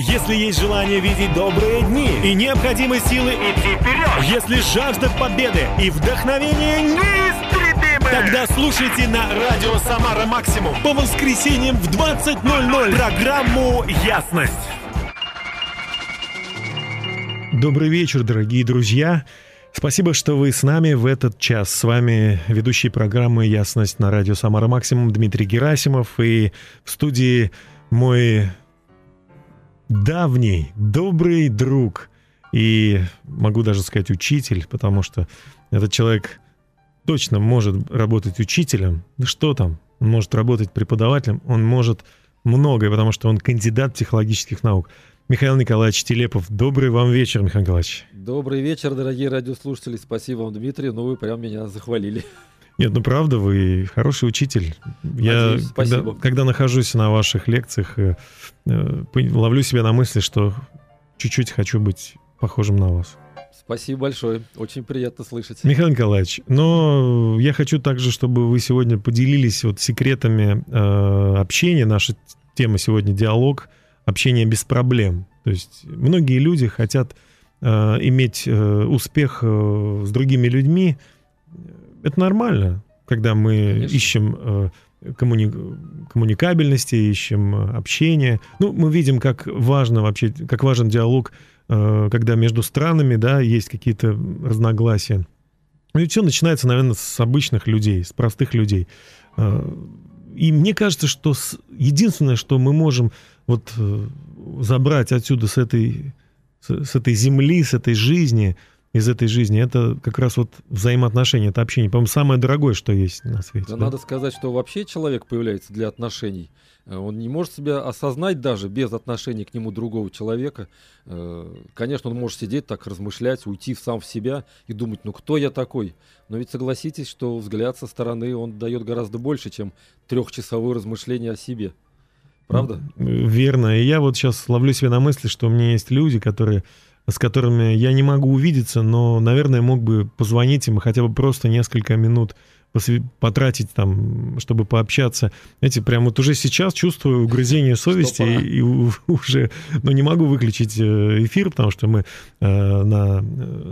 Если есть желание видеть добрые дни и необходимы силы идти вперед, если жажда победы и вдохновение неистребимы, тогда слушайте на радио «Самара Максимум» по воскресеньям в 20.00 программу «Ясность». Добрый вечер, дорогие друзья. Спасибо, что вы с нами в этот час. С вами ведущий программы «Ясность» на радио «Самара Максимум» Дмитрий Герасимов. И в студии мой давний, добрый друг и, могу даже сказать, учитель, потому что этот человек точно может работать учителем. Да что там? Он может работать преподавателем, он может многое, потому что он кандидат психологических наук. Михаил Николаевич Телепов, добрый вам вечер, Михаил Николаевич. Добрый вечер, дорогие радиослушатели. Спасибо вам, Дмитрий. Ну, вы прям меня захвалили. Нет, ну правда, вы хороший учитель. Надеюсь, Я, когда, когда нахожусь на ваших лекциях, э, э, ловлю себя на мысли, что чуть-чуть хочу быть похожим на вас. Спасибо большое. Очень приятно слышать. Михаил Николаевич, но я хочу также, чтобы вы сегодня поделились вот секретами э, общения. Наша тема сегодня диалог, общение без проблем. То есть многие люди хотят э, иметь э, успех э, с другими людьми, это нормально, когда мы Конечно. ищем э, коммуни... коммуникабельности, ищем э, общение. Ну, мы видим, как важно вообще, как важен диалог, э, когда между странами, да, есть какие-то разногласия. Ну, и все начинается, наверное, с обычных людей, с простых людей. И мне кажется, что единственное, что мы можем вот забрать отсюда с этой, с этой земли, с этой жизни, из этой жизни, это как раз вот взаимоотношения, это общение. По-моему, самое дорогое, что есть на свете. Да, да? Надо сказать, что вообще человек появляется для отношений. Э, он не может себя осознать даже без отношений к нему другого человека. Э, конечно, он может сидеть так, размышлять, уйти сам в себя и думать, ну кто я такой? Но ведь согласитесь, что взгляд со стороны, он дает гораздо больше, чем трехчасовое размышление о себе. Правда? Верно. И я вот сейчас ловлю себя на мысли, что у меня есть люди, которые с которыми я не могу увидеться, но, наверное, мог бы позвонить им и хотя бы просто несколько минут потратить там, чтобы пообщаться. Знаете, прям вот уже сейчас чувствую угрызение совести и, и уже, ну, не могу выключить э, эфир, потому что мы э, на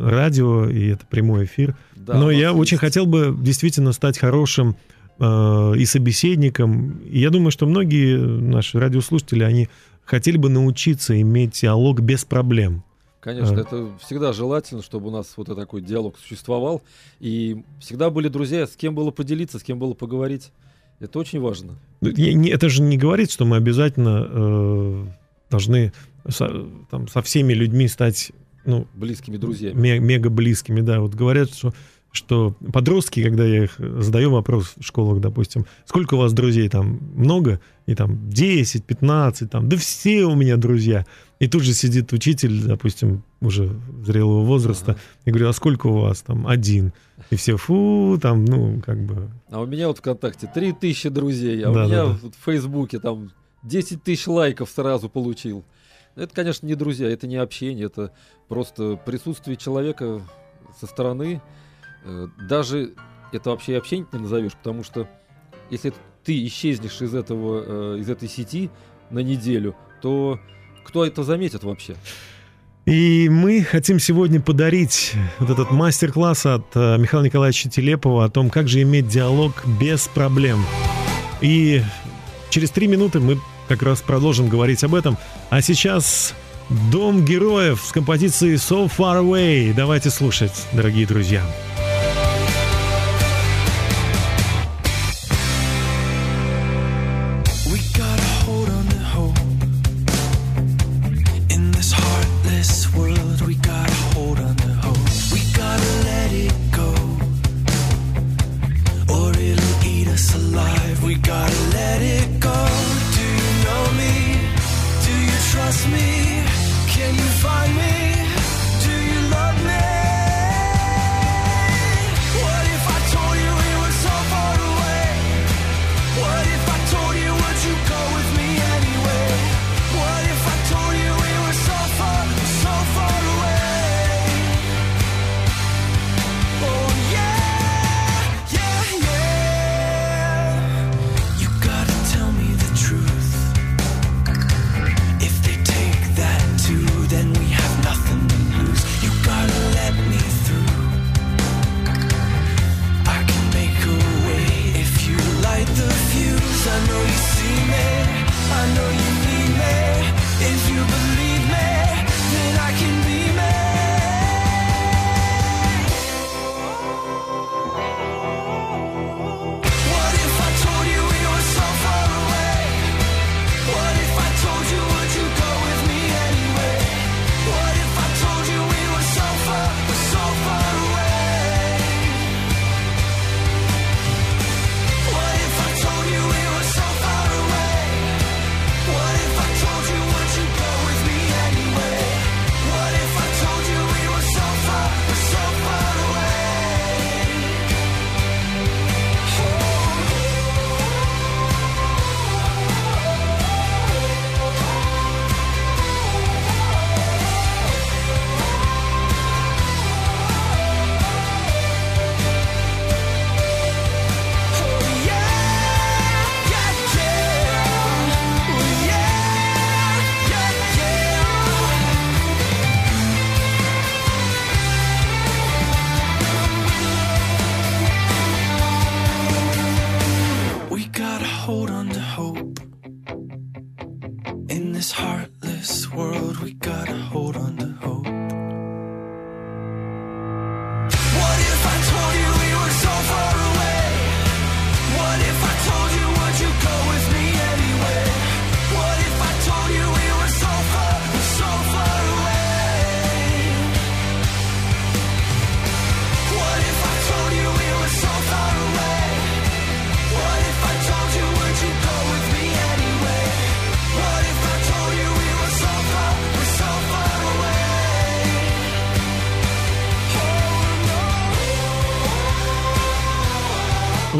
радио, и это прямой эфир. Да, Но я есть. очень хотел бы действительно стать хорошим э, и собеседником. И я думаю, что многие наши радиослушатели, они хотели бы научиться иметь диалог без проблем. Конечно, это всегда желательно, чтобы у нас вот такой диалог существовал. И всегда были друзья, с кем было поделиться, с кем было поговорить. Это очень важно. Это же не говорит, что мы обязательно э, должны со, там, со всеми людьми стать ну, близкими друзьями. Мега близкими, да. Вот говорят, что что подростки, когда я их задаю вопрос в школах, допустим, сколько у вас друзей там много, и там 10, 15, там, да все у меня друзья. И тут же сидит учитель, допустим, уже зрелого возраста, ага. и говорю, а сколько у вас там? Один. И все, фу, там, ну, как бы... А у меня вот ВКонтакте 3 тысячи друзей, а да, у меня да, да. в Фейсбуке там 10 тысяч лайков сразу получил. Это, конечно, не друзья, это не общение, это просто присутствие человека со стороны. Э, даже это вообще общение не назовешь, потому что если ты исчезнешь из, этого, э, из этой сети на неделю, то кто это заметит вообще? И мы хотим сегодня подарить вот этот мастер-класс от э, Михаила Николаевича Телепова о том, как же иметь диалог без проблем. И через три минуты мы как раз продолжим говорить об этом. А сейчас Дом героев с композицией So Far Away. Давайте слушать, дорогие друзья. In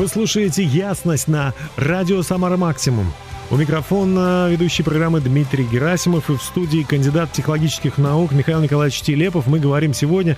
Слушаете «Ясность» на радио «Самара Максимум». У микрофона ведущий программы Дмитрий Герасимов и в студии кандидат психологических наук Михаил Николаевич Телепов. Мы говорим сегодня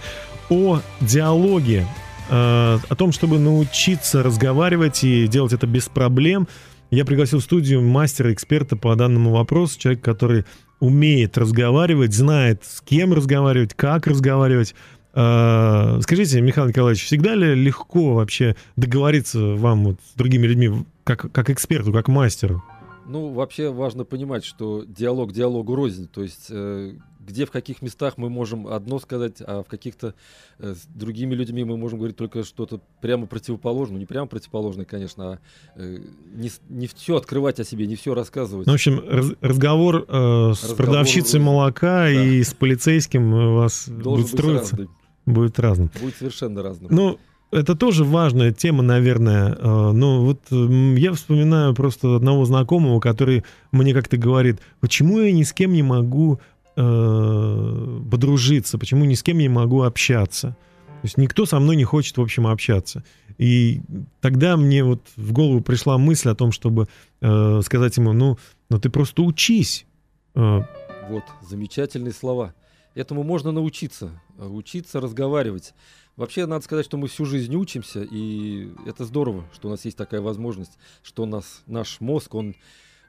о диалоге, э, о том, чтобы научиться разговаривать и делать это без проблем. Я пригласил в студию мастера, эксперта по данному вопросу, человек, который умеет разговаривать, знает, с кем разговаривать, как разговаривать. Э, Скажите, Михаил Николаевич, всегда ли легко вообще договориться вам вот с другими людьми, как, как эксперту, как мастеру? Ну, вообще важно понимать, что диалог диалогу рознь. То есть, э, где в каких местах мы можем одно сказать, а в каких-то э, с другими людьми мы можем говорить только что-то прямо противоположное. Ну, не прямо противоположное, конечно, а э, не, не все открывать о себе, не все рассказывать. Ну, в общем, раз- разговор, э, с Разговор продавщицей молока Да. и с полицейским у вас Должен будет строиться, разный. Будет разным. Будет совершенно разным. Ну, это тоже важная тема, наверное. Э, Ну, вот я вспоминаю просто одного знакомого, который мне как-то говорит, почему я ни с кем не могу э, подружиться, почему ни с кем не могу общаться. То есть никто со мной не хочет, в общем, общаться. И тогда мне вот в голову пришла мысль о том, чтобы э, сказать ему, ну, ну ты просто учись. Э, Вот, замечательные слова. Этому можно научиться, учиться разговаривать. Вообще, надо сказать, что мы всю жизнь учимся, и это здорово, что у нас есть такая возможность, что у нас наш мозг, он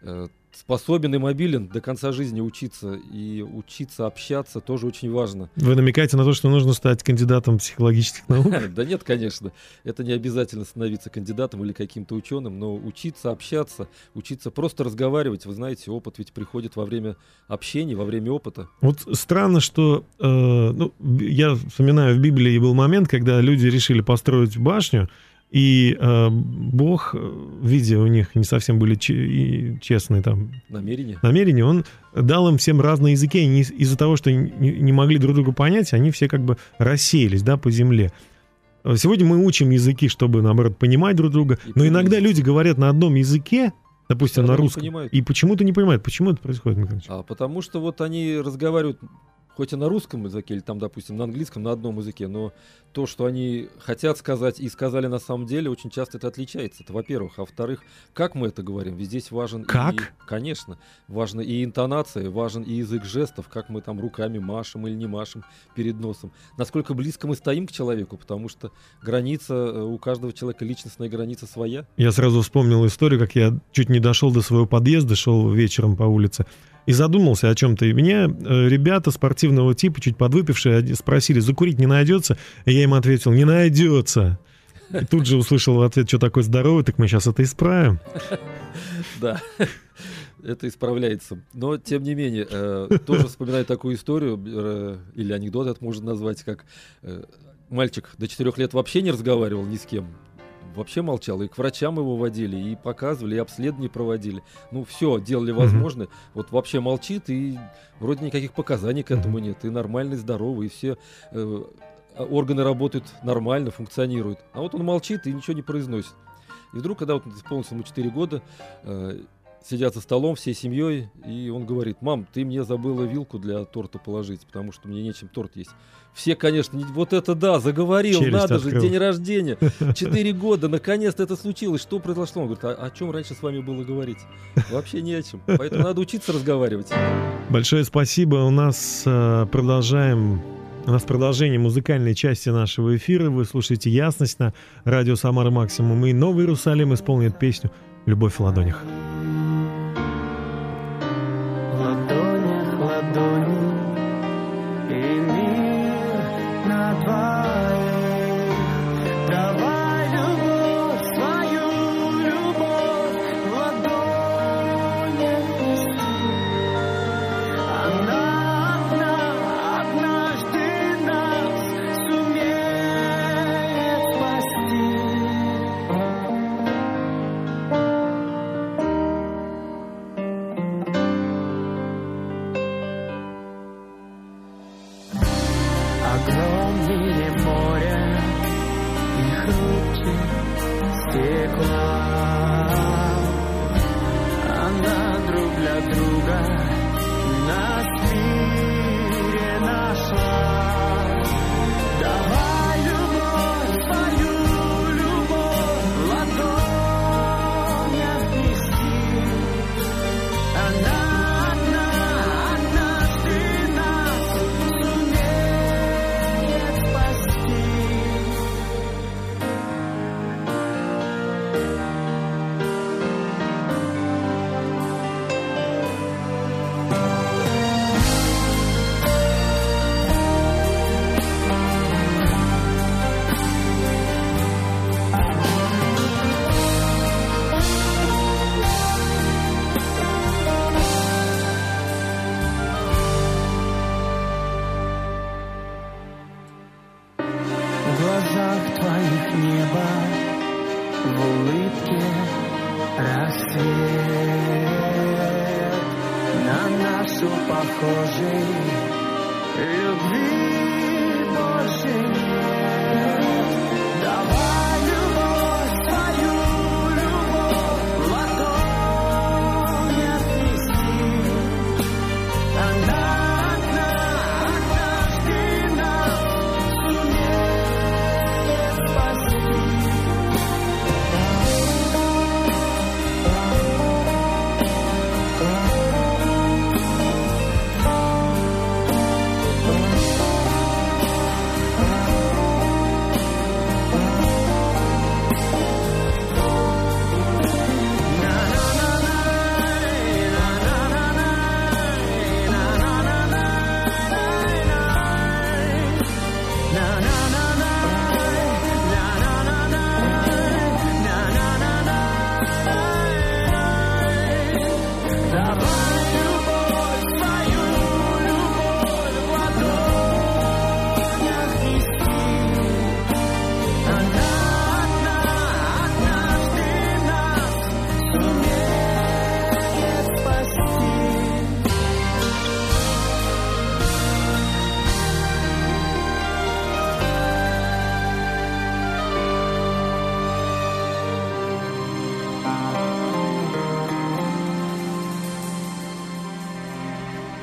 э, способен и мобилен до конца жизни учиться, и учиться общаться тоже очень важно. Вы намекаете на то, что нужно стать кандидатом психологических наук? Да нет, конечно, это не обязательно становиться кандидатом или каким-то ученым, но учиться общаться, учиться просто разговаривать, вы знаете, опыт ведь приходит во время общения, во время опыта. Вот странно, что э, ну, я вспоминаю, в Библии был момент, когда люди решили построить башню, и э, Бог, э, видя у них не совсем были честные там Намерение. намерения, он дал им всем разные языки, и из-за того, что не, не могли друг друга понять, они все как бы рассеялись, да, по земле. Сегодня мы учим языки, чтобы, наоборот, понимать друг друга, И но иногда люди говорят на одном языке, допустим, на русском, и почему-то не понимают, почему это происходит, Михаил? А потому что вот они разговаривают хоть и на русском языке, или там, допустим, на английском, на одном языке, но то, что они хотят сказать и сказали на самом деле, очень часто это отличается. Это во-первых. А во-вторых, как мы это говорим? Ведь здесь важен Как? и, конечно, важна и интонация, важен и язык жестов, как мы там руками машем или не машем перед носом. Насколько близко мы стоим к человеку, потому что граница, э, у каждого человека личностная граница своя. Я сразу вспомнил историю, как я чуть не дошел до своего подъезда, шел вечером по улице и задумался о чем-то. И меня э, ребята спортивного типа, чуть подвыпившие, спросили, закурить не найдется? И я им ответил, не найдется. И тут же услышал в ответ, что такое здоровый, так мы сейчас это исправим. Да, это исправляется. Но, тем не менее, э, тоже вспоминаю такую историю, или анекдот это можно назвать, как э, мальчик до 4 лет вообще не разговаривал ни с кем. Вообще молчал, и к врачам его водили, и показывали, и обследования проводили. Ну, все делали возможное. Вот вообще молчит, и вроде никаких показаний к этому Мгм. нет. И нормальный, здоровый, и все э, органы работают нормально, функционируют. А вот он молчит и ничего не произносит. И вдруг, когда вот исполнилось ему 4 года, э, сидят за столом всей семьей, и он говорит, мам, ты мне забыла вилку для торта положить, потому что мне нечем торт есть. Все, конечно, не- вот это да, заговорил, Челюсть надо открыл. же, день рождения, 4 года, наконец-то это случилось, что произошло? Он говорит, а о чем раньше с вами было говорить? Вообще не о чем, поэтому надо учиться разговаривать. Большое спасибо. У нас э, продолжаем. У нас продолжение музыкальной части нашего эфира. Вы слушаете «Ясность» на радио «Самара Максимум». И Новый Иерусалим исполнит песню «Любовь в ладонях». Ладонях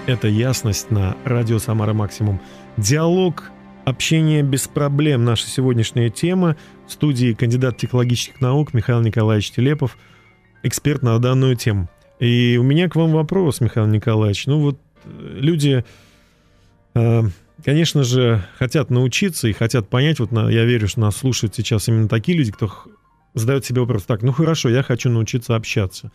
Это ясность на радио Самара Максимум. Диалог, общение без проблем. Наша сегодняшняя тема. В студии кандидат технологических наук Михаил Николаевич Телепов, эксперт на данную тему. И у меня к вам вопрос, Михаил Николаевич. Ну вот э, люди, э, конечно же, хотят научиться и хотят понять. Вот я верю, что нас слушают сейчас именно такие люди, кто задает себе вопрос. Так, ну хорошо, я хочу научиться общаться.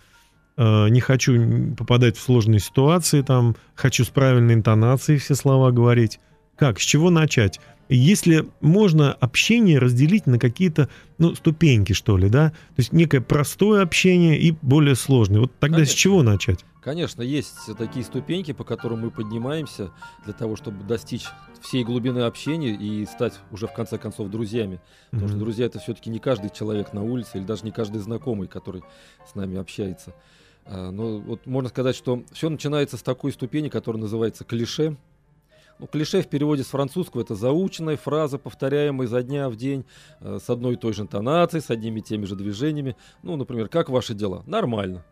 Э, не хочу попадать в сложные ситуации, там, хочу с правильной интонацией все слова говорить. Как, с чего начать? Если можно общение разделить на какие-то, ну, ступеньки, что ли, да? То есть некое простое общение и более сложное. Вот тогда с Конечно. чего начать? Конечно, есть такие ступеньки, по которым мы поднимаемся для того, чтобы достичь всей глубины общения и стать уже в конце концов друзьями. Потому что Мгм. друзья это все-таки не каждый человек на улице или даже не каждый знакомый, который с нами общается. А, Но вот можно сказать, что все начинается с такой ступени, которая называется клише. Ну, клише в переводе с французского это заученная фраза, повторяемая изо дня в день, э, с одной и той же интонацией, с одними и теми же движениями. Ну, например, как ваши дела? Нормально.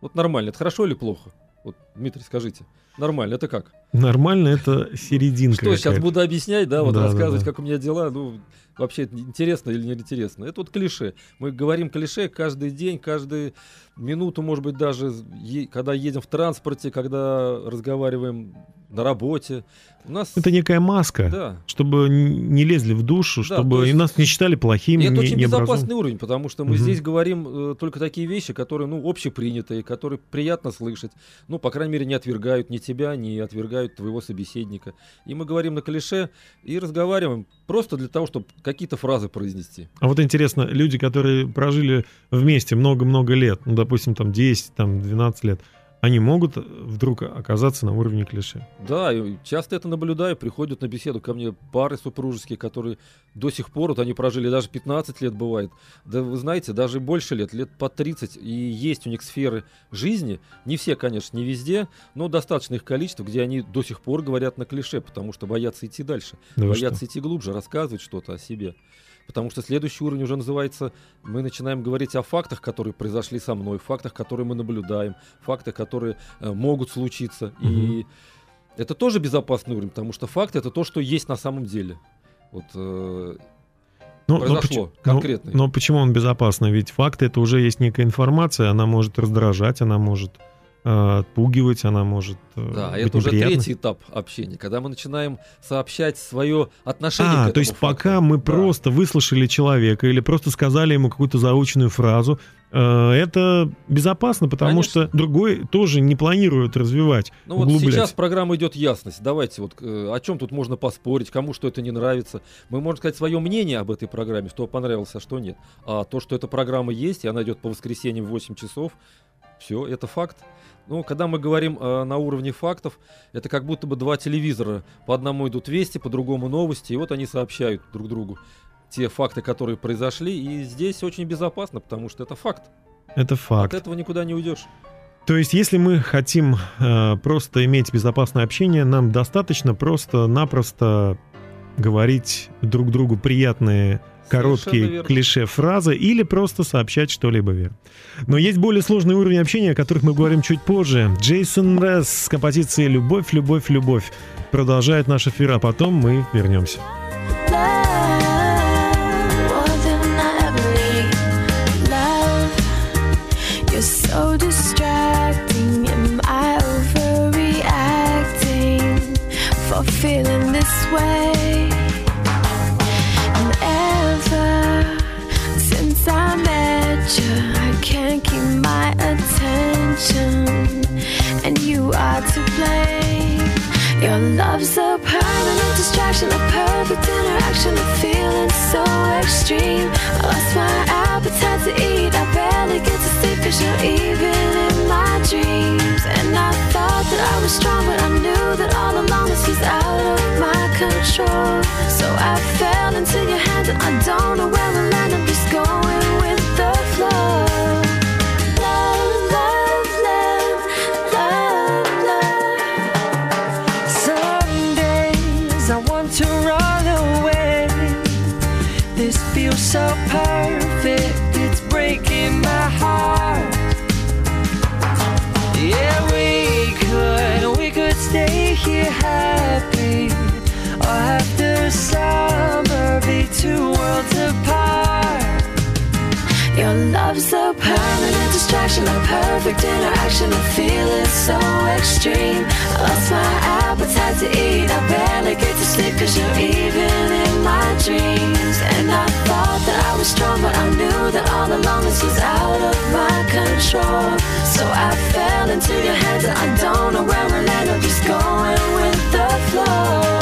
Вот нормально. Это хорошо или плохо? Вот, Дмитрий, скажите. Нормально, это как? Нормально, это серединка. Что, сейчас буду объяснять, да, вот Да, да, рассказывать, да. как у меня дела, ну, вообще это интересно или не интересно. Это вот клише. Мы говорим клише каждый день, каждую минуту, может быть, даже, е- когда едем в транспорте, когда разговариваем на работе. У нас... Это некая маска, Да. чтобы не лезли в душу, Да, чтобы то и есть- нас не считали плохими, И это не, очень необразованными. безопасный уровень, потому что мы Мгм. здесь говорим э, только такие вещи, которые, ну, общепринятые, которые приятно слышать. Ну, по крайней мере, не отвергают ни тебя, не отвергают твоего собеседника. И мы говорим на клише и разговариваем просто для того, чтобы какие-то фразы произнести. А вот интересно, люди, которые прожили вместе много-много лет, ну, допустим, там 10, там 12 лет, они могут вдруг оказаться на уровне клише? Да, часто это наблюдаю. Приходят на беседу ко мне пары супружеские, которые до сих пор, вот они прожили даже 15 лет бывает. Да вы знаете, даже больше лет, лет по 30. И есть у них сферы жизни, не все, конечно, не везде, но достаточно их количество, где они до сих пор говорят на клише, потому что боятся идти дальше, Да боятся что? идти глубже, рассказывать что-то о себе. Потому что следующий уровень уже называется, мы начинаем говорить о фактах, которые произошли со мной, фактах, которые мы наблюдаем, фактах, которые э, могут случиться. И это тоже безопасный уровень, потому что факт это то, что есть на самом деле. Вот э, Ну, произошло, почему- конкретный. Но, но почему он безопасный? Ведь факты это уже есть некая информация, она может раздражать, она может э, отпугивать, она может да, это уже неприятной. третий этап общения, когда мы начинаем сообщать свое отношение к А, этому то есть факту. пока мы Да. просто выслушали человека или просто сказали ему какую-то заученную фразу, э, это безопасно, потому Конечно. что другой тоже не планирует развивать, Ну вот углублять. сейчас программа идет ясность. Давайте вот э, о чем тут можно поспорить, кому что это не нравится. Мы можем сказать свое мнение об этой программе, что понравилось, а что нет. А то, что эта программа есть, и она идет по воскресеньям в 8 часов, все, это факт. Ну, когда мы говорим э, на уровне фактов, это как будто бы два телевизора. По одному идут вести, по другому новости, и вот они сообщают друг другу те факты, которые произошли. И здесь очень безопасно, потому что это факт. Это факт. От этого никуда не уйдешь. То есть, если мы хотим э, просто иметь безопасное общение, нам достаточно просто-напросто говорить друг другу приятные короткие клише-фразы или просто сообщать что-либо верно. Но есть более сложный уровень общения, о которых мы говорим чуть позже. Джейсон Ресс с композицией «Любовь, любовь, любовь» продолжает наш эфир, а потом мы вернемся. Love's a permanent distraction, a perfect interaction, a feeling so extreme. I lost my appetite to eat, I barely get to sleep cause you're even in my dreams. And I thought that I was strong, but I knew that all along this was out of my control. So I fell into your hands, and I don't know where two worlds apart. Your love's a permanent distraction, a perfect interaction, a feeling so extreme. I lost my appetite to eat, I barely get to sleep cause you're even in my dreams. And I thought that I was strong, but I knew that all along this was out of my control. So I fell into your hands and I don't know where we'll land, I'm just going with the flow.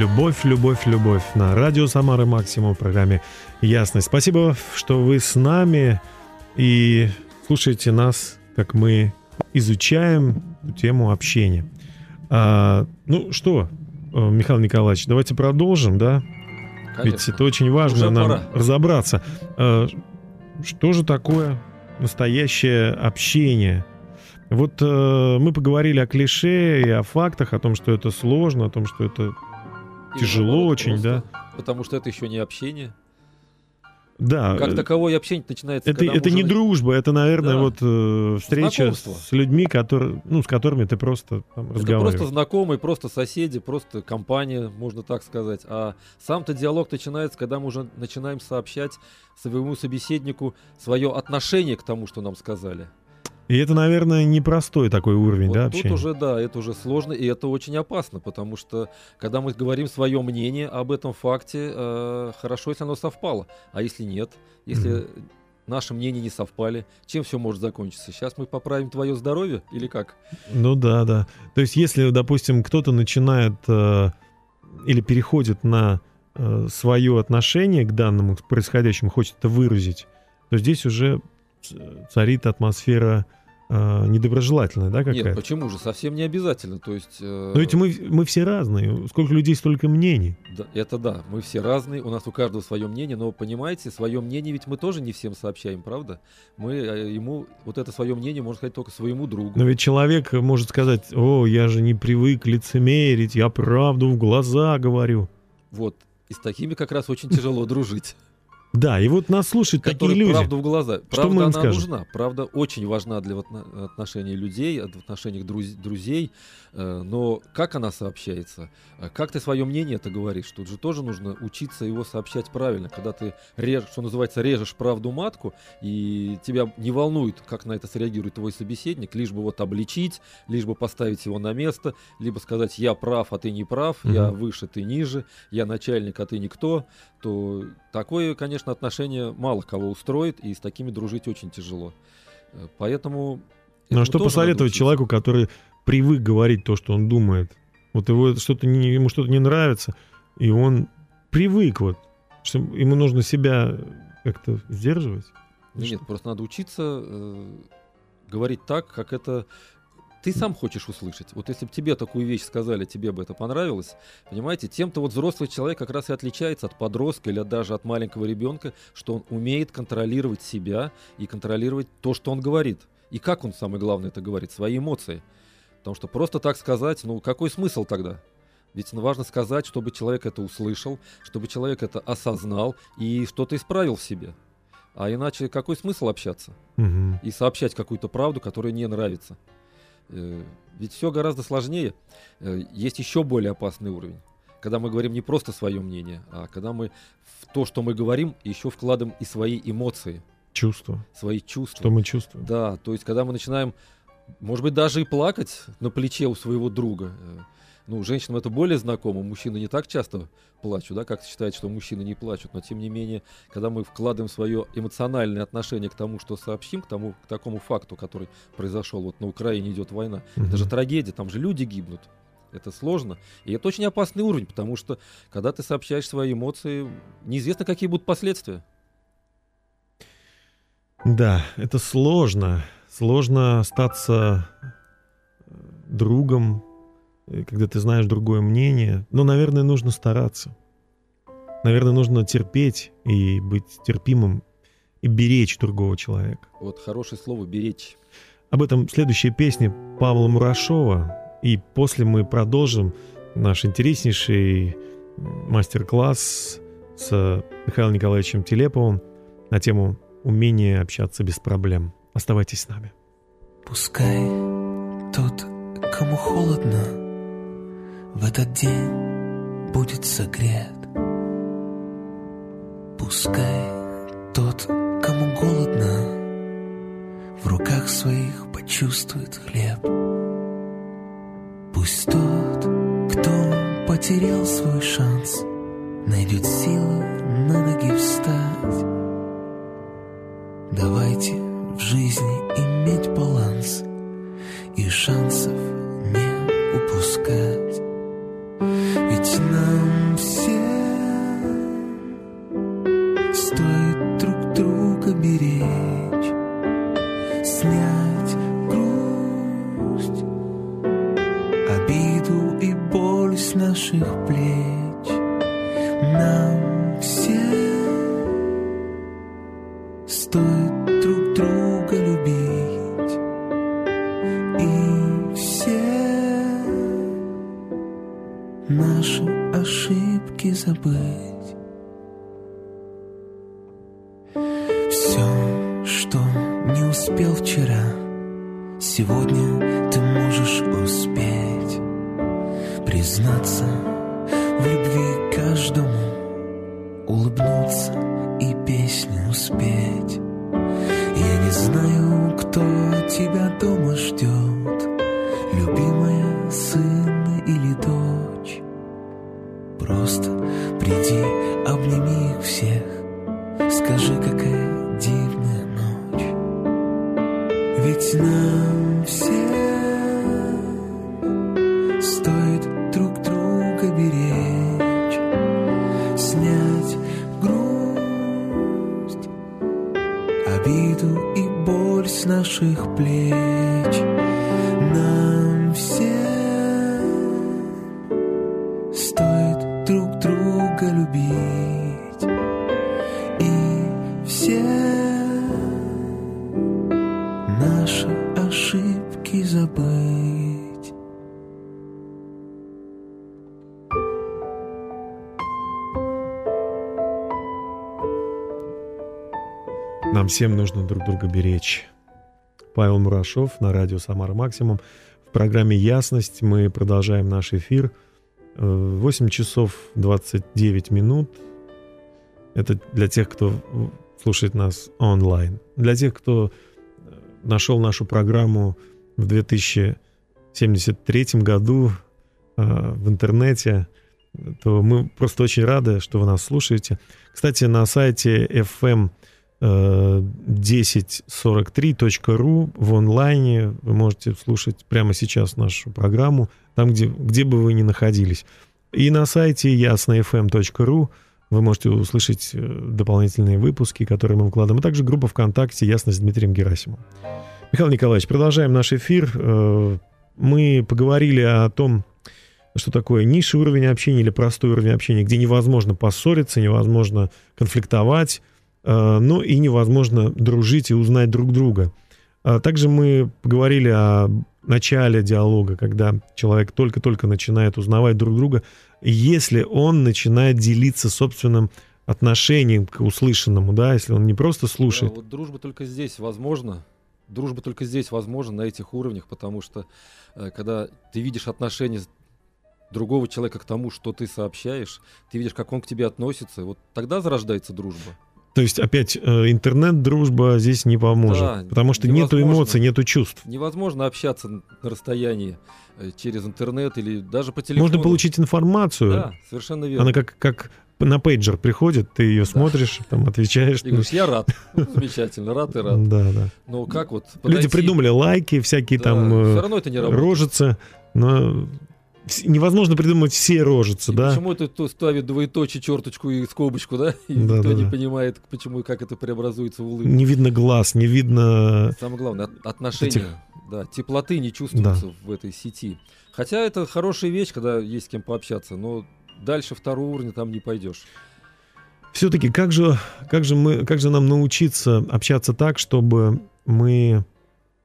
Любовь, любовь, любовь на радио Самары Максимум в программе Ясность. Спасибо, что вы с нами и слушаете нас, как мы изучаем тему общения. А, ну что, э, Михаил Николаевич, давайте продолжим, да? Конечно. Ведь это очень важно Уже нам пора. разобраться. А, Что же такое настоящее общение? Вот э, мы поговорили о клише и о фактах, о том, что это сложно, о том, что это тяжело очень, просто Потому что это еще не общение. да. Как э, таковое общение начинается, это, это не на- дружба, это, наверное, Да. вот э, встреча Знакомство. с людьми, которые, ну, с которыми ты просто там, Это разговариваешь. просто знакомые, просто соседи, просто компания, можно так сказать. А сам-то диалог начинается, когда мы уже начинаем сообщать своему собеседнику свое отношение к тому, что нам сказали. И это, наверное, непростой такой уровень, Вот да, тут общения. уже, да, это уже сложно, и это очень опасно, потому что, когда мы говорим свое мнение об этом факте, э, хорошо, если оно совпало. А если нет, если наши мнения не совпали, чем все может закончиться? Сейчас мы поправим твое здоровье или как? Ну да, да. То есть, если, допустим, кто-то начинает э, или переходит на э, свое отношение к данному происходящему, хочет это выразить, то здесь уже ц- царит атмосфера э, недоброжелательная, да, какая-то? Нет, почему же? Совсем не обязательно. То есть, э, Но ведь мы, мы все разные. Сколько людей, столько мнений. да, это да, мы все разные, у нас у каждого свое мнение, но понимаете, свое мнение ведь мы тоже не всем сообщаем, правда? Мы э, ему вот это свое мнение можно сказать только своему другу. Но ведь человек может сказать, о, я же не привык лицемерить, я правду в глаза говорю. Вот. И с такими как раз очень тяжело дружить. Да, и вот нас слушают такие люди. правду в глаза. Что Правда, мы им она скажем? нужна. Правда очень важна для отно- отношений людей, в отношениях друз- друзей. Э, Но как она сообщается? Э, Как ты свое мнение это говоришь? Тут же тоже нужно учиться его сообщать правильно. Когда ты, режешь, что называется, режешь правду матку, и тебя не волнует, как на это среагирует твой собеседник, лишь бы вот обличить, лишь бы поставить его на место, либо сказать «я прав, а ты не прав, я выше, ты ниже, я начальник, а ты никто», то такое, конечно, отношение мало кого устроит, и с такими дружить очень тяжело. Э, Поэтому... Ну а что посоветовать человеку, который привык говорить то, что он думает? Вот его что-то не, ему что-то не нравится, и он привык вот, что ему нужно себя как-то сдерживать. Нет, просто надо учиться э, говорить так, как это ты сам хочешь услышать. Вот если бы тебе такую вещь сказали, тебе бы это понравилось, понимаете, тем-то вот взрослый человек как раз и отличается от подростка или даже от маленького ребенка, что он умеет контролировать себя и контролировать то, что он говорит. И как он, самое главное, это говорит, свои эмоции. Потому что просто так сказать, ну какой смысл тогда? Ведь важно сказать, чтобы человек это услышал, чтобы человек это осознал и что-то исправил в себе. А иначе какой смысл общаться Мгм. и сообщать какую-то правду, которая не нравится? Э, Ведь все гораздо сложнее. Э, Есть еще более опасный уровень. Когда мы говорим не просто свое мнение, а когда мы в то, что мы говорим, еще вкладываем и свои эмоции, Чувство. свои чувства. Что мы чувствуем. Да, то есть, когда мы начинаем, может быть, даже и плакать на плече у своего друга. Ну, женщинам это более знакомо, мужчины не так часто плачут, да, как считают, что мужчины не плачут, но тем не менее, когда мы вкладываем свое эмоциональное отношение к тому, что сообщим, к тому, к такому факту, который произошел, вот на Украине идет война, это же трагедия, там же люди гибнут. Это сложно. И это очень опасный уровень, потому что, когда ты сообщаешь свои эмоции, неизвестно, какие будут последствия. Да, это сложно. Сложно остаться э, другом, когда ты знаешь другое мнение. Но, наверное, нужно стараться. Наверное, нужно терпеть и быть терпимым и беречь другого человека. Вот хорошее слово «беречь». Об этом следующая песня Павла Мурашова. И после мы продолжим наш интереснейший мастер-класс с Михаилом Николаевичем Телеповым на тему «Умение общаться без проблем». Оставайтесь с нами. Пускай тот, кому холодно, в этот день будет согрет. Пускай тот, кому голодно, в руках своих почувствует хлеб. Пусть тот, кто потерял свой шанс, найдет силы на ноги встать. Давайте в жизни иметь баланс и шансов не упускать. Ведь нам Нам всем нужно друг друга беречь. Павел Мурашов на радио «Самара Максимум». В программе «Ясность» мы продолжаем наш эфир. 8 э, часов 29 минут. Это для тех, кто слушает нас онлайн. Для тех, кто э, нашел нашу программу в 2073 году э, в интернете, то мы просто очень рады, что вы нас слушаете. Кстати, на сайте FM 1043.ru в онлайне. Вы можете слушать прямо сейчас нашу программу, там, где, где бы вы ни находились. И на сайте яснofm.ru вы можете услышать э, дополнительные выпуски, которые мы выкладываем, а также группа ВКонтакте «Ясно» с Дмитрием Герасимовым. Михаил Николаевич, продолжаем наш эфир. Э, мы поговорили о том, что такое низший уровень общения или простой уровень общения, где невозможно поссориться, невозможно конфликтовать, но и невозможно дружить и узнать друг друга. А также мы поговорили о начале диалога, когда человек только-только начинает узнавать друг друга, если он начинает делиться собственным отношением к услышанному, да, если он не просто слушает. Да, вот дружба только здесь возможна. Дружба только здесь возможна на этих уровнях, потому что э, когда ты видишь отношения другого человека к тому, что ты сообщаешь, ты видишь, как он к тебе относится, вот тогда зарождается дружба. То есть опять э, интернет-дружба здесь не поможет, да, потому что нету эмоций, нету чувств. Невозможно общаться на расстоянии э, через интернет или даже по телефону. Можно получить информацию. Да, совершенно верно. Она как, как на пейджер приходит, ты ее да. смотришь, там отвечаешь. И говоришь, я рад. Ну, замечательно, рад и рад. Да, да. Но как вот подойти... Люди придумали лайки, всякие да, там все равно это не рожицы, но невозможно придумать все рожицы, и да? Почему это то ставит двоеточие, черточку и скобочку, да? И да, никто да, не да. понимает, почему и как это преобразуется в улыбку. Не видно глаз, не видно... Самое главное, отношения, этих... да, теплоты не чувствуется да. в этой сети. Хотя это хорошая вещь, когда есть с кем пообщаться, но дальше второго уровня там не пойдешь. Все-таки как же, как, же мы, как же нам научиться общаться так, чтобы мы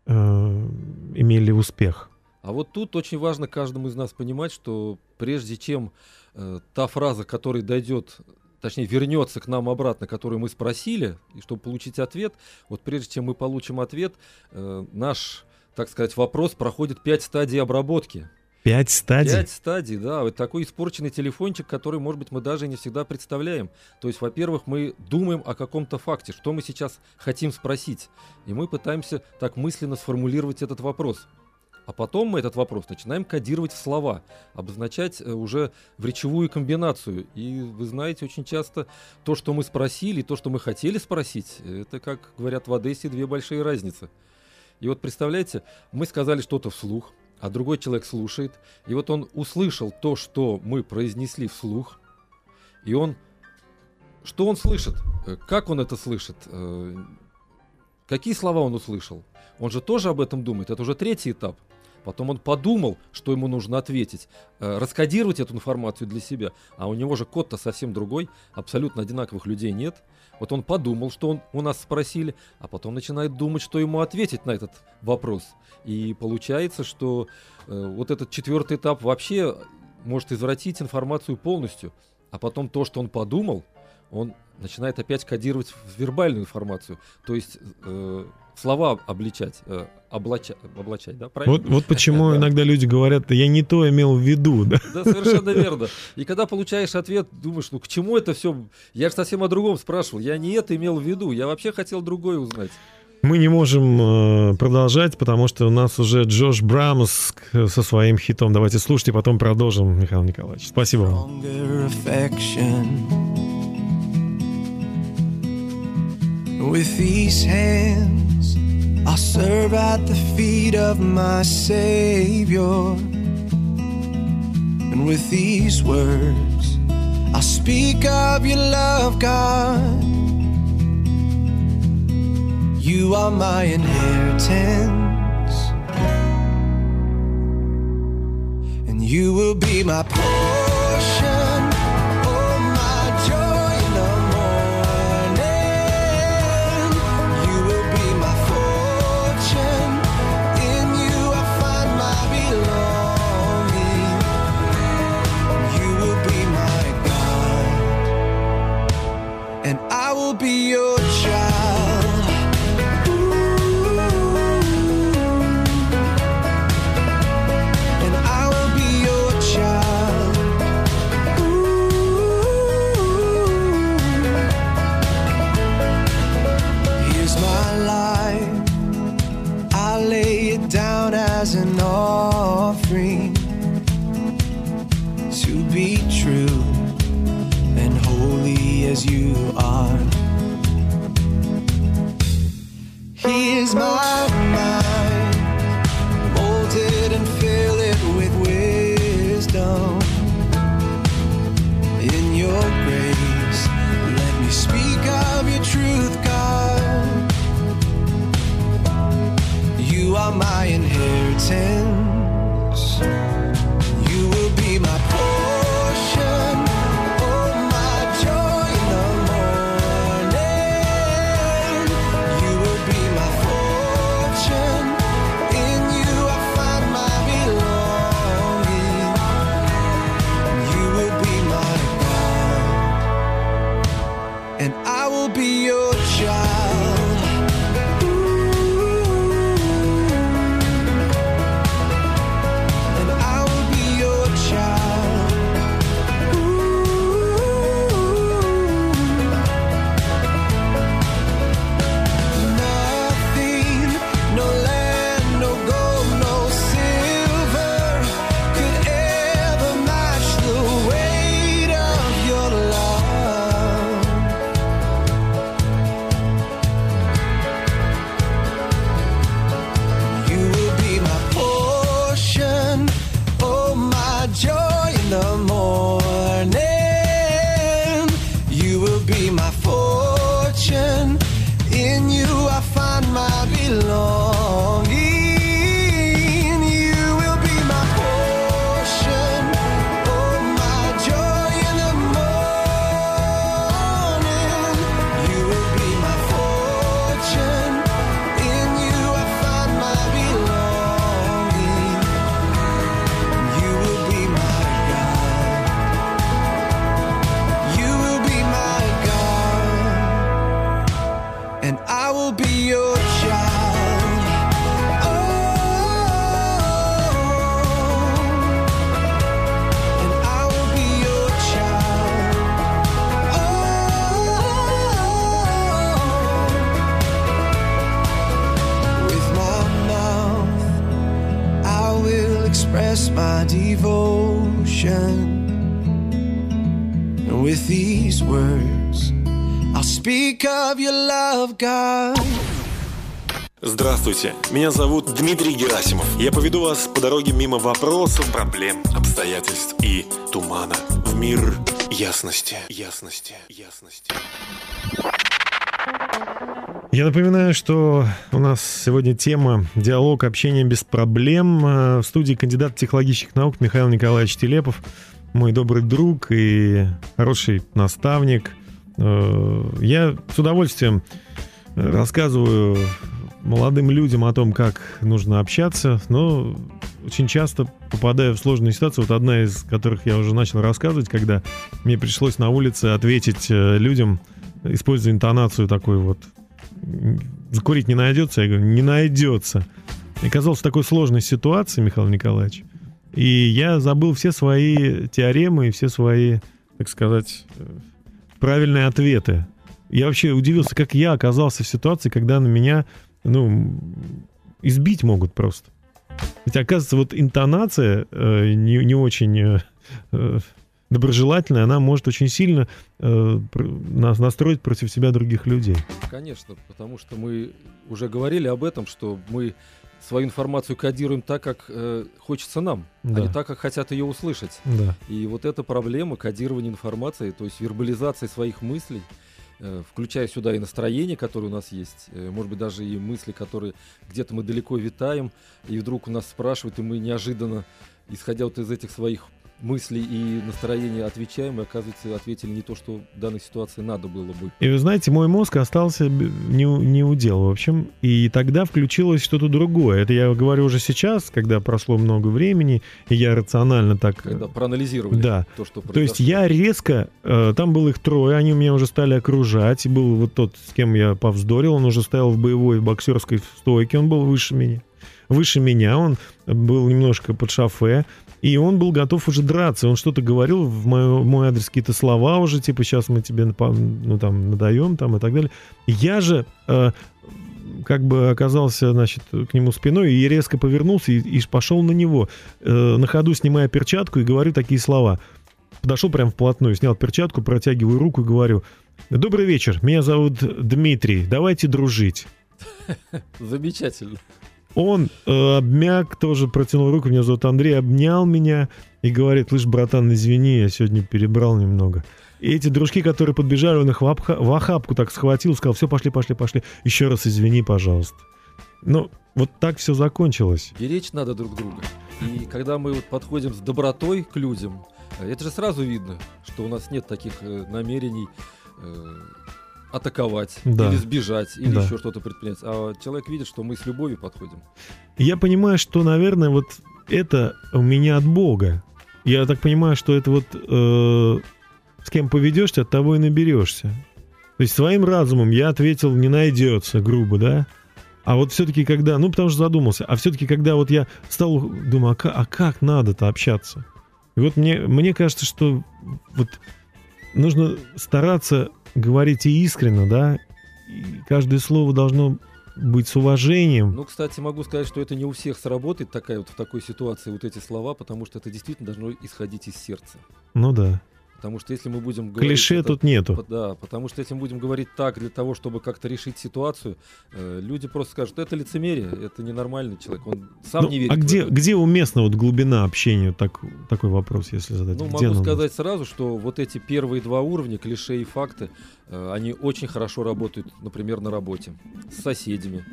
э, имели успех? А вот тут очень важно каждому из нас понимать, что прежде чем э, та фраза, которая дойдет, точнее вернется к нам обратно, которую мы спросили, и чтобы получить ответ, вот прежде чем мы получим ответ, э, наш, так сказать, вопрос проходит пять стадий обработки. Пять стадий? Пять стадий, да. Вот такой испорченный телефончик, который, может быть, мы даже не всегда представляем. То есть, во-первых, мы думаем о каком-то факте, что мы сейчас хотим спросить. И мы пытаемся так мысленно сформулировать этот вопрос. А потом мы этот вопрос начинаем кодировать в слова, обозначать э, уже в речевую комбинацию. И вы знаете, очень часто то, что мы спросили, то, что мы хотели спросить, это, как говорят в Одессе, две большие разницы. И вот представляете, мы сказали что-то вслух, а другой человек слушает, и вот он услышал то, что мы произнесли вслух, и он... Что он слышит? Э, как он это слышит? Э, какие слова он услышал? Он же тоже об этом думает. Это уже третий этап. Потом он подумал, что ему нужно ответить, э, раскодировать эту информацию для себя. А у него же код-то совсем другой, абсолютно одинаковых людей нет. Вот он подумал, что он, у нас спросили, а потом начинает думать, что ему ответить на этот вопрос. И получается, что э, вот этот четвертый этап вообще может извратить информацию полностью. А потом то, что он подумал, он начинает опять кодировать вербальную информацию. То есть э, слова обличать, э, облачать, облачать, да, правильно? Вот, вот почему иногда люди говорят, я не то имел в виду, да? Да, совершенно верно. И когда получаешь ответ, думаешь, ну к чему это все? Я же совсем о другом спрашивал, я не это имел в виду, я вообще хотел другое узнать. Мы не можем э, продолжать, потому что у нас уже Джош Брамс со своим хитом. Давайте слушать и потом продолжим, Михаил Николаевич. Спасибо вам. With these hands, I'll serve at the feet of my Savior. And with these words, I'll speak of your love, God. You are my inheritance, and you will be my portion. Здравствуйте, меня зовут Дмитрий Герасимов. Я поведу вас по дороге мимо вопросов, проблем, обстоятельств и тумана в мир ясности, ясности, ясности. Я напоминаю, что у нас сегодня тема «Диалог, общение без проблем». Э, В студии кандидат технологических наук Михаил Николаевич Телепов, мой добрый друг и хороший наставник. Э, Я с удовольствием рассказываю молодым людям о том, как нужно общаться, но очень часто попадаю в сложную ситуацию. Вот одна из которых я уже начал рассказывать, когда мне пришлось на улице ответить э, людям, используя интонацию такой вот «закурить не найдется?» Я говорю, не найдется. И оказался в такой сложной ситуации, Михаил Николаевич, и я забыл все свои теоремы и все свои, так сказать, э, правильные ответы. Я вообще удивился, как я оказался в ситуации, когда на меня, ну, избить могут просто. Ведь, оказывается, вот интонация э, не, не очень э, э, доброжелательная, она может очень сильно э, нас настроить против себя других людей. Конечно, потому что мы уже говорили об этом, что мы свою информацию кодируем так, как э, хочется нам, а Да. не так, как хотят ее услышать. Да. И вот эта проблема кодирования информации, то есть вербализации своих мыслей, включая сюда и настроение, которое у нас есть, э, может быть, даже и мысли, которые где-то мы далеко витаем, и вдруг у нас спрашивают, и мы неожиданно, исходя вот из этих своих мысли и настроения отвечаем, и оказывается, ответили не то, что в данной ситуации надо было бы. И вы знаете, мой мозг остался не, не удел, в общем, и тогда включилось что-то другое. Это я говорю уже сейчас, когда прошло много времени, и я рационально так... Когда проанализировали да. то, что произошло. То есть я резко... Э, там было их трое, они меня уже стали окружать, и был вот тот, с кем я повздорил, он уже стоял в боевой боксерской стойке, он был выше меня. Выше меня, он был немножко под шофе, и он был готов уже драться. Он что-то говорил в мой, мой адрес, какие-то слова уже, типа, сейчас мы тебе ну, там, надаем там, и так далее. Я же э, как бы оказался, значит, к нему спиной и резко повернулся и, и пошел на него, э, на ходу снимая перчатку и говорю такие слова. Подошел прям вплотную, снял перчатку, протягиваю руку и говорю, добрый вечер, меня зовут Дмитрий, давайте дружить. Замечательно. Он э, обмяк, тоже протянул руку, меня зовут Андрей, обнял меня и говорит, слышь, братан, извини, я сегодня перебрал немного. И эти дружки, которые подбежали, он их в, обха- в охапку так схватил, сказал, все, пошли, пошли, пошли, еще раз извини, пожалуйста. Ну, вот так все закончилось. Беречь надо друг друга. И когда мы вот подходим с добротой к людям, э, это же сразу видно, что у нас нет таких э, намерений э, атаковать, Да. или сбежать, или Да. еще что-то предпринять. А человек видит, что мы с любовью подходим. Я понимаю, что, наверное, вот это у меня от Бога. Я так понимаю, что это вот э, с кем поведешься, от того и наберешься. То есть своим разумом я ответил, не найдется, грубо, да? А вот все-таки когда, ну потому что задумался, а все-таки когда вот я стал, думаю, а, ка- а как надо-то общаться? И вот мне, мне кажется, что вот нужно стараться говорить и искренне, да, и каждое слово должно быть с уважением. Ну, кстати, могу сказать, что это не у всех сработает такая вот в такой ситуации вот эти слова, потому что это действительно должно исходить из сердца. Ну да. Потому что если мы будем говорить... Клише это- тут нету. Да, потому что если мы будем говорить так для того, чтобы как-то решить ситуацию, э, люди просто скажут, это лицемерие, это ненормальный человек, он сам Ну, не верит. а где, это». где уместна вот глубина общения? Так, такой вопрос, если задать. Ну, Где могу сказать сразу, что вот эти первые два уровня, клише и факты, э, они очень хорошо работают, например, на работе, с соседями.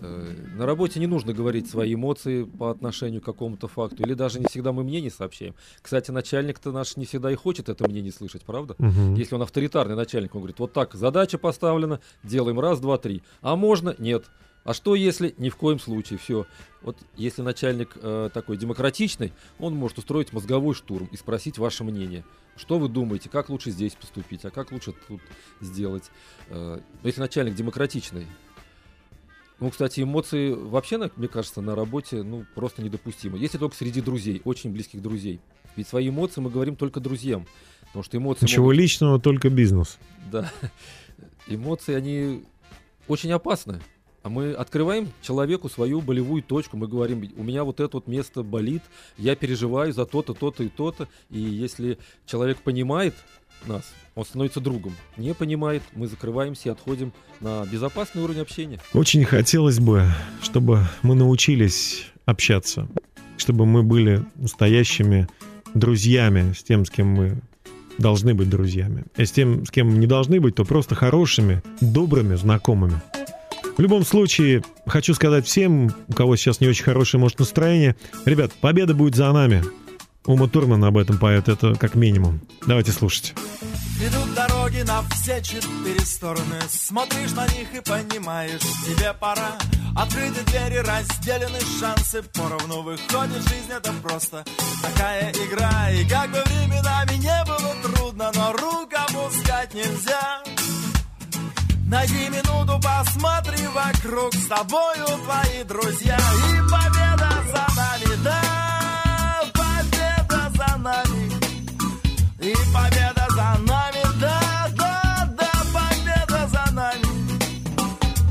Э, На работе не нужно говорить свои эмоции по отношению к какому-то факту, или даже не всегда мы мнение сообщаем. Кстати, начальник-то наш не всегда и хочет это мнение слышать, правда? Мгм. Если он авторитарный начальник, он говорит, вот так, задача поставлена, делаем раз, два, три. А можно? Нет. А что если? Ни в коем случае. Все. Вот если начальник э, такой демократичный, он может устроить мозговой штурм и спросить ваше мнение. Что вы думаете, как лучше здесь поступить, а как лучше тут сделать? Э, если начальник демократичный, ну, кстати, эмоции вообще, мне кажется, на работе, ну, просто недопустимы. Если только среди друзей, очень близких друзей. Ведь свои эмоции мы говорим только друзьям. Потому что эмоции Ничего могут- личного, только бизнес. да. Эмоции, они очень опасны. А мы открываем человеку свою болевую точку. Мы говорим, у меня вот это вот место болит, я переживаю за то-то, то-то и то-то. И если человек понимает нас, он становится другом. Не понимает, мы закрываемся и отходим на безопасный уровень общения. Очень хотелось бы, чтобы мы научились общаться, чтобы мы были настоящими друзьями с тем, с кем мы должны быть друзьями. А с тем, с кем не должны быть, то просто хорошими, добрыми знакомыми. В любом случае, хочу сказать всем, у кого сейчас не очень хорошее, может, настроение, ребят, победа будет за нами. Ума Турман об этом поет, это как минимум. Давайте слушать. Идут дороги на все четыре стороны. Смотришь на них и понимаешь, тебе пора. Открыты двери, разделены шансы. Поровну выходит жизнь, это просто такая игра. И как бы временами не было трудно Но рук опускать нельзя. Найди минуту, посмотри вокруг. С тобою твои друзья. И победа за нами, да и победа за нами, да, да, да, победа за нами.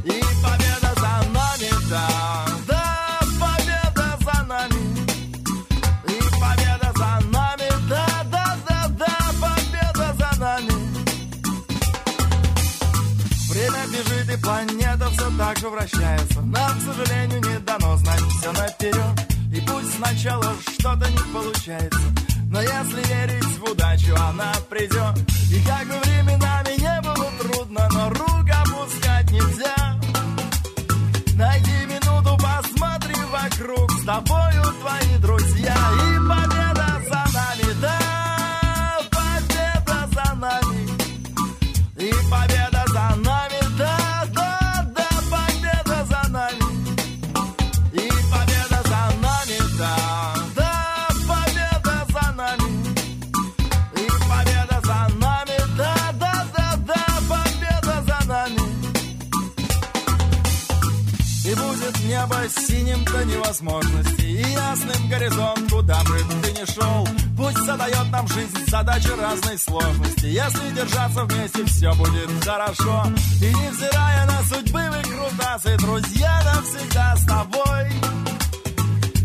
И победа за нами, да, да, победа за нами. И победа за нами, да, да, да, да, победа за нами. Время бежит и планета все так же вращается Нам, к сожалению, не дано знать все наперед И пусть сначала что-то не получается но если верить в удачу, она придет. И как бы временами не было трудно, но рук опускать нельзя. Найди минуту, посмотри вокруг, с тобою твои друзья. И задачи разной сложности Если держаться вместе, все будет хорошо И невзирая на судьбы выкрутасы Друзья навсегда с тобой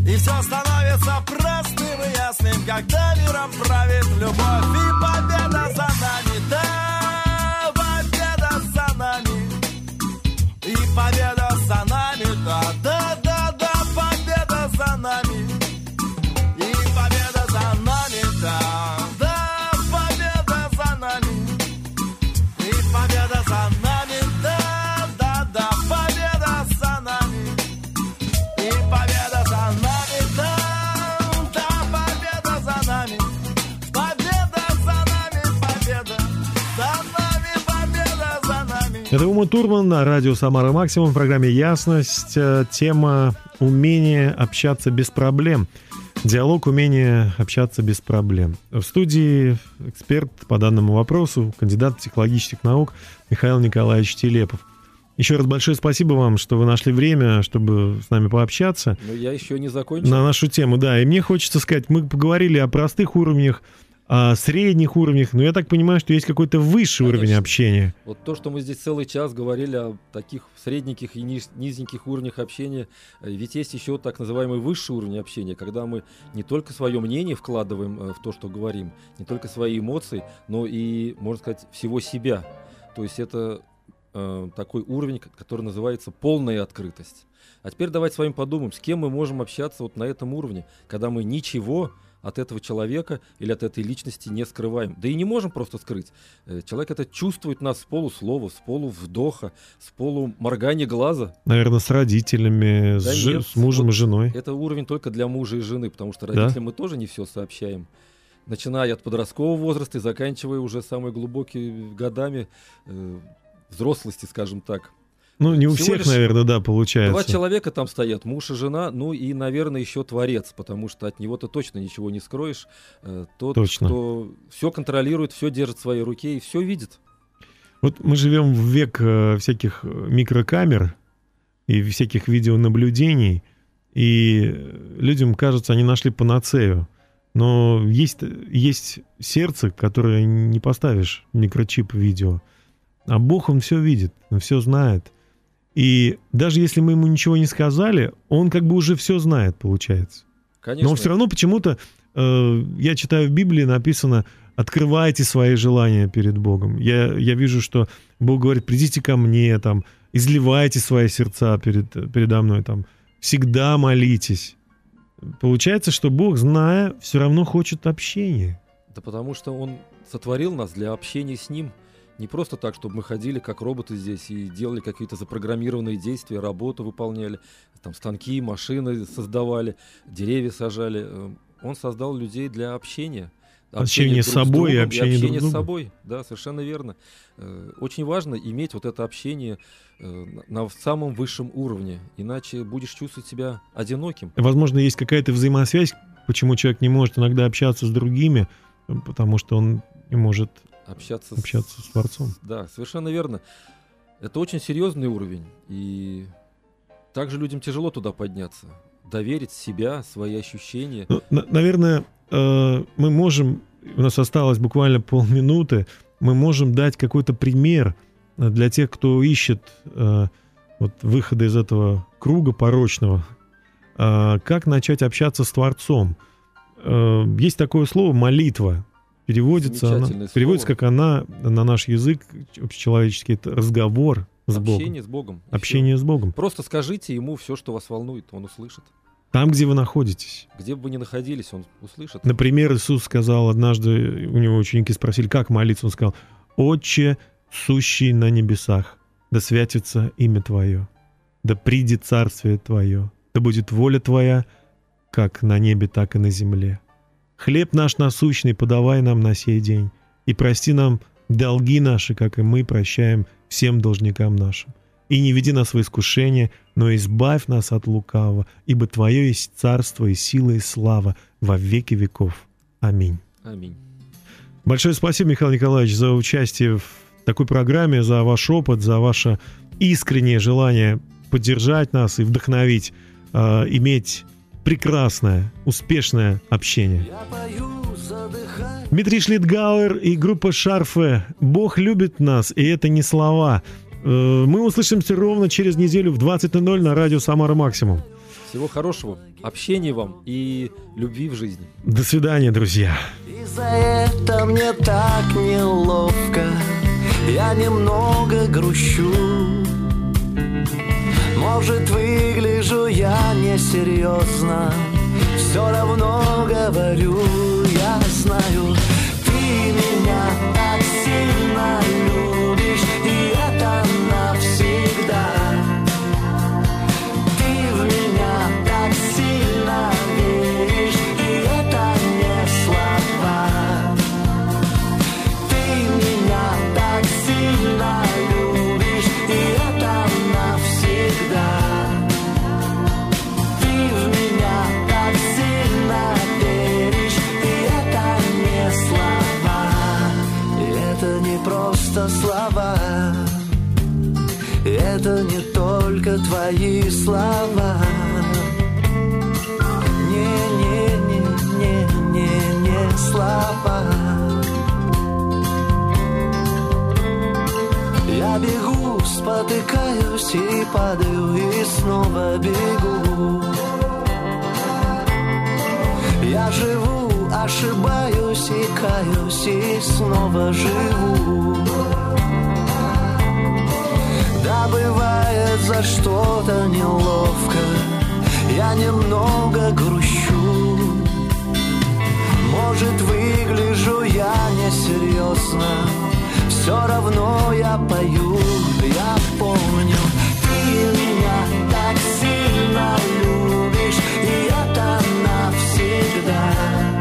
и все становится простым и ясным, когда миром правит любовь и победа за нами. Да, победа за нами. И победа Турман на радио «Самара Максимум» в программе «Ясность». Э, Тема «Умение общаться без проблем». Диалог «Умение общаться без проблем». В студии эксперт по данному вопросу, кандидат психологических наук Михаил Николаевич Телепов. Еще раз большое спасибо вам, что вы нашли время, чтобы с нами пообщаться Но я еще не закончил. на нашу тему. Да, и мне хочется сказать, мы поговорили о простых уровнях, о средних уровнях, но я так понимаю, что есть какой-то высший уровень Конечно. общения. Вот то, что мы здесь целый час говорили о таких средненьких и низ- низеньких уровнях общения, э, ведь есть еще так называемый высший уровень общения, когда мы не только свое мнение вкладываем э, в то, что говорим, не только свои эмоции, но и, можно сказать, всего себя. То есть это э, такой уровень, ко- который называется полная открытость. А теперь давайте с вами подумаем, с кем мы можем общаться вот на этом уровне, когда мы ничего от этого человека или от этой личности не скрываем. Да и не можем просто скрыть. Э, Человек это чувствует нас с полуслова, с полувдоха, с полуморгания глаза. Наверное, с родителями, с, Да жи- нет, с мужем вот и женой. Это уровень только для мужа и жены, потому что Да? родителям мы тоже не все сообщаем. Начиная от подросткового возраста и заканчивая уже самыми глубокими годами э, взрослости, скажем так. Ну, не у всего всех, наверное, да, получается. Два человека там стоят, муж и жена, ну и, наверное, еще творец, потому что от него ты точно ничего не скроешь. Э, Тот, Точно. кто все контролирует, все держит в своей руке и все видит. Вот мы живем в век э, всяких э, микрокамер и всяких видеонаблюдений, и людям кажется, они нашли панацею. Но есть, есть сердце, которое не поставишь микрочип видео. А Бог, Он все видит, Он все знает. И даже если мы ему ничего не сказали, Он как бы уже все знает, получается. Конечно. Но все равно почему-то э, я читаю в Библии написано открывайте свои желания перед Богом. Я, я вижу, что Бог говорит, придите ко мне, там, изливайте свои сердца перед, передо мной, там, всегда молитесь. Получается, что Бог, зная, все равно хочет общения. Да потому что он сотворил нас для общения с ним. Не просто так, чтобы мы ходили как роботы здесь и делали какие-то запрограммированные действия, работу выполняли, там станки, машины создавали, деревья сажали. Э, Он создал людей для общения. Общение с друг собой и другом общение друг общение с с собой. Да, совершенно верно. Э, Очень важно иметь вот это общение э, на самом высшем уровне, иначе будешь чувствовать себя одиноким. Возможно, есть какая-то взаимосвязь, почему человек не может иногда общаться с другими, потому что он не может Общаться, общаться с Творцом. Да, совершенно верно. Это очень серьезный уровень, и также людям тяжело туда подняться. Доверить себя, свои ощущения. Ну, на- наверное, э, мы можем, у нас осталось буквально полминуты, мы можем дать какой-то пример э, для тех, кто ищет э, вот, выхода из этого круга порочного. Э, Как начать общаться с Творцом? Э, Есть такое слово молитва. Переводится, она, Замечательное переводится слово. как она на наш язык общечеловеческий, это разговор с Богом. Общение с Богом. Общение с Богом. Просто скажите ему все, что вас волнует, он услышит. Там, где вы находитесь. Где бы вы ни находились, он услышит. Например, Иисус сказал однажды, у него ученики спросили, как молиться, он сказал, «Отче, сущий на небесах, да святится имя Твое, да придет царствие Твое, да будет воля Твоя, как на небе, так и на земле. Хлеб наш насущный подавай нам на сей день, и прости нам долги наши, как и мы прощаем всем должникам нашим. И не веди нас в искушение, но избавь нас от лукавого, ибо Твое есть царство и сила и слава во веки веков. Аминь. Аминь. Большое спасибо, Михаил Николаевич, за участие в такой программе, за ваш опыт, за ваше искреннее желание поддержать нас и вдохновить, э, иметь прекрасное, успешное общение. Дмитрий Шлитгауэр и группа Шарфе «Бог любит нас, и это не слова». Э, мы услышимся ровно через неделю в 20.00 на радио «Самара Максимум». Всего хорошего, общения вам и любви в жизни. До свидания, друзья. И за это мне так неловко, я немного грущу. Может, выгляжу я несерьезно, все равно говорю, я знаю, ты меня так сильно твои слова. Не-не-не-не-не слова. Я бегу, спотыкаюсь и падаю, и снова бегу. Я живу, ошибаюсь и каюсь, и снова живу. Бывает за что-то неловко. Я немного грущу. Может выгляжу я несерьезно. Все равно я пою, я помню Ты меня так сильно любишь И это навсегда